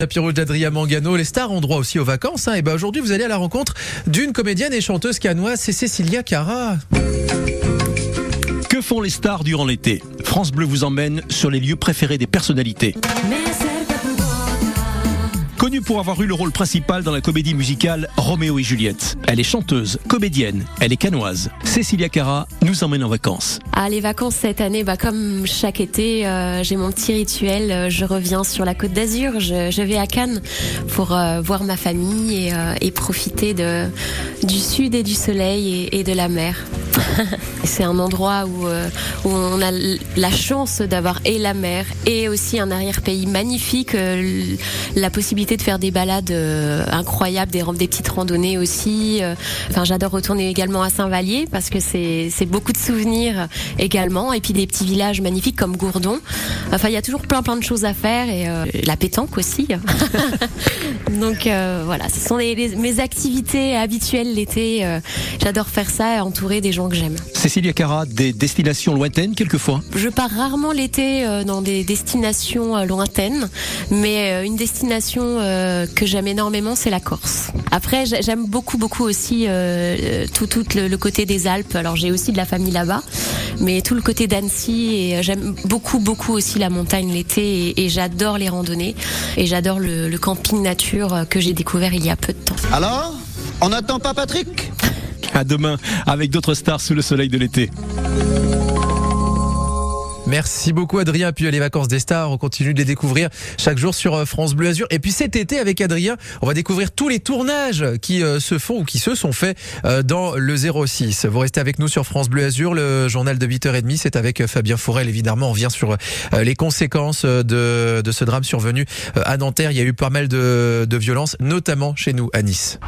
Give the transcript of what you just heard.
Tapis rouge d'Adrien Mangano, les stars ont droit aussi aux vacances. Hein. Et ben aujourd'hui, vous allez à la rencontre d'une comédienne et chanteuse canoise, c'est Cécilia Cara. Que font les stars durant l'été? France Bleu vous emmène sur les lieux préférés des personnalités. Pour avoir eu le rôle principal dans la comédie musicale Roméo et Juliette. Elle est chanteuse, comédienne, elle est canoise. Cécilia Cara nous emmène en vacances. Ah, les vacances cette année, bah, comme chaque été, euh, j'ai mon petit rituel. Euh, Je reviens sur la côte d'Azur. Je, vais à Cannes pour euh, voir ma famille et, profiter du sud et du soleil et de la mer. C'est un endroit où, euh, où on a la chance d'avoir et la mer et aussi un arrière-pays magnifique, euh, la possibilité de faire des balades euh, incroyables, des, des petites randonnées aussi. Enfin, j'adore retourner également à Saint-Vallier parce que c'est beaucoup de souvenirs également et puis des petits villages magnifiques comme Gourdon. Enfin, il y a toujours plein plein de choses à faire et la pétanque aussi. Donc euh, voilà, ce sont mes activités habituelles l'été. J'adore faire ça, entourer des gens que j'aime. Cécilia Cara, des destinations lointaines quelquefois Je pars rarement l'été euh, dans des destinations euh, lointaines, mais euh, une destination que j'aime énormément, c'est la Corse. Après, j'ai- j'aime beaucoup, beaucoup aussi tout, tout le, côté des Alpes. Alors, j'ai aussi de la famille là-bas, mais tout le côté d'Annecy. Et j'aime beaucoup, beaucoup aussi la montagne l'été, et, et j'adore les randonnées, et j'adore le, le camping nature que j'ai découvert il y a peu de temps. Alors On n'attend pas Patrick? À demain avec d'autres stars sous le soleil de l'été. Merci beaucoup Adrien. Puis euh, les vacances des stars, on continue de les découvrir chaque jour sur euh, France Bleu Azur. Et puis cet été avec Adrien, on va découvrir tous les tournages qui euh, se font ou qui se sont faits dans le 06. Vous restez avec nous sur France Bleu Azur, le journal de 8h30. C'est avec Fabien Fourel évidemment. On vient sur les conséquences de, ce drame survenu à Nanterre. Il y a eu pas mal de violences, notamment chez nous à Nice.